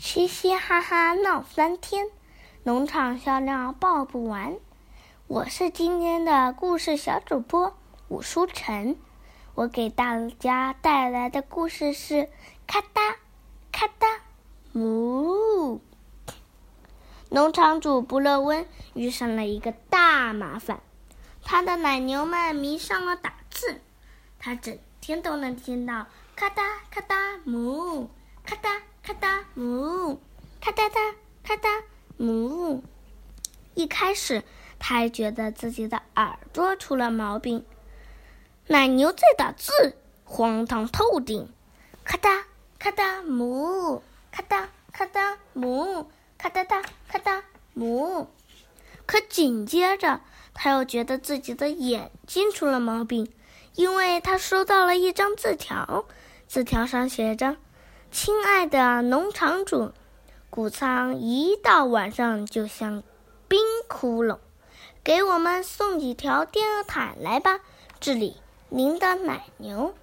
嘻嘻哈哈闹翻天，农场笑料报不完。我是今天的故事小主播武书晨，我给大家带来的故事是《咔哒咔哒呜》。农场主不乐温遇上了一个大麻烦，他的奶牛们迷上了打字，他整天都能听到咔哒咔哒哞，咔哒咔哒哞，咔哒哒咔哒哞。一开始。他还觉得自己的耳朵出了毛病。奶牛在打字，荒唐透顶！咔哒咔哒哞，咔哒咔哒哞，咔哒哒咔哒哞。可紧接着，他又觉得自己的眼睛出了毛病，因为他收到了一张字条，字条上写着：“亲爱的农场主，谷仓一到晚上就像冰窟窿。”给我们送几条电热毯来吧，这里您的奶牛。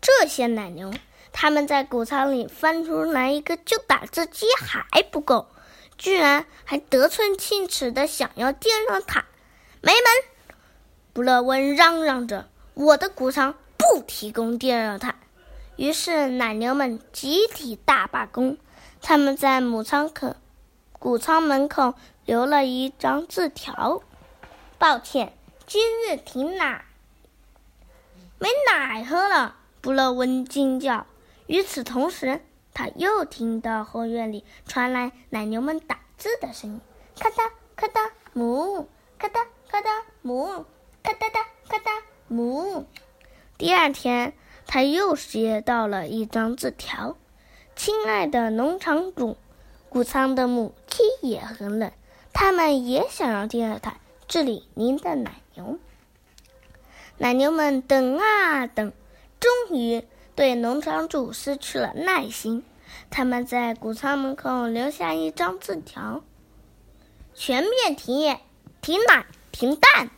这些奶牛，他们在谷仓里翻出来一个旧打字机还不够，居然还得寸进尺的想要电热毯。没门！布勒温嚷嚷着：“我的谷仓不提供电热毯。”于是奶牛们集体大罢工，他们在母仓口、谷仓门口。留了一张字条：“抱歉，今日停奶，没奶喝了。”布勒温惊叫。与此同时，他又听到后院里传来奶牛们打字的声音：“咔哒咔哒母，咔哒咔哒母，咔哒哒咔哒母。”第二天，他又接到了一张字条：“亲爱的农场主，谷仓的母鸡也很冷。”他们也想要第二胎治理您的奶牛。奶牛们等啊等，终于对农场主失去了耐心。他们在谷仓门口留下一张字条：“全面停业，停奶，停蛋，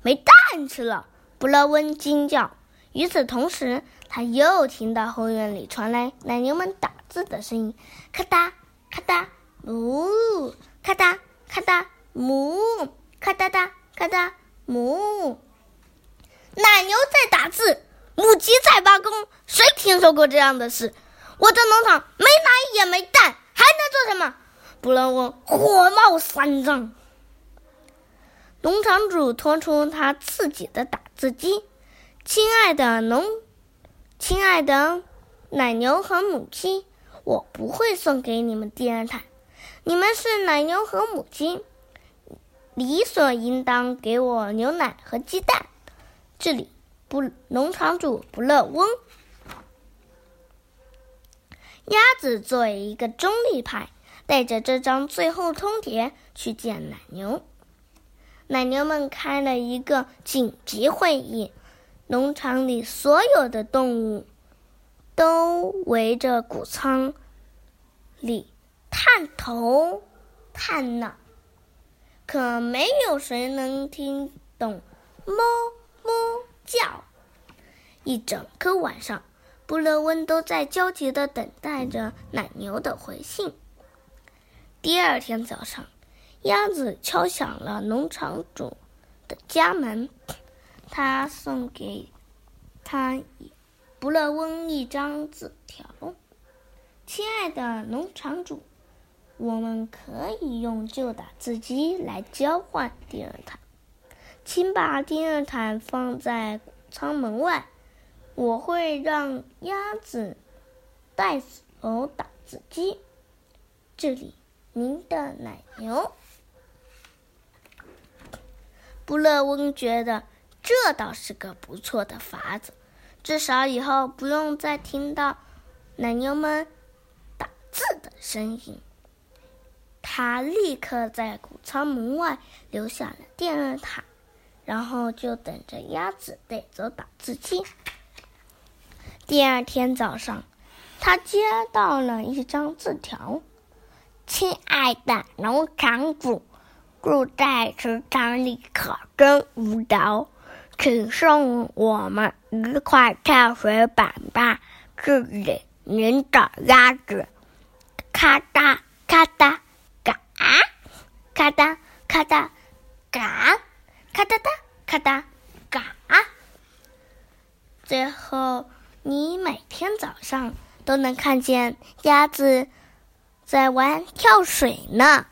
没蛋吃了！”布勒温惊叫。与此同时，他又听到后院里传来奶牛们打字的声音：“咔哒咔哒，呜，咔哒。”咔哒母，咔哒哒，咔哒母。奶牛在打字，母鸡在罢工。谁听说过这样的事？我的农场没奶也没蛋，还能做什么？布伦翁火冒三丈。农场主拖出他自己的打字机，亲爱的农，亲爱的奶牛和母鸡，我不会送给你们第二胎。你们是奶牛和母鸡，理所应当给我牛奶和鸡蛋。这里不，农场主不乐翁。鸭子作为一个中立派，带着这张最后通牒去见奶牛。奶牛们开了一个紧急会议，农场里所有的动物都围着谷仓里。探头，探脑，可没有谁能听懂“哞哞”叫。一整个晚上，布勒温都在焦急的等待着奶牛的回信。第二天早上，鸭子敲响了农场主的家门，他送给他布勒翁一张字条：“亲爱的农场主。”我们可以用旧打字机来交换电热毯，请把电热毯放在仓门外，我会让鸭子带走打字机。这里，您的奶牛。布勒翁觉得这倒是个不错的法子，至少以后不用再听到奶牛们打字的声音。他立刻在谷仓门外留下了电热毯，然后就等着鸭子带走打字机。第二天早上，他接到了一张字条：“亲爱的农场主，住在池塘里可真无聊，请送我们一块跳水板吧，治理您的鸭子。”咔嗒咔嗒嘎，咔嗒咔嗒嘎，咔嗒嗒咔嗒嘎。最后，你每天早上都能看见鸭子在玩跳水呢。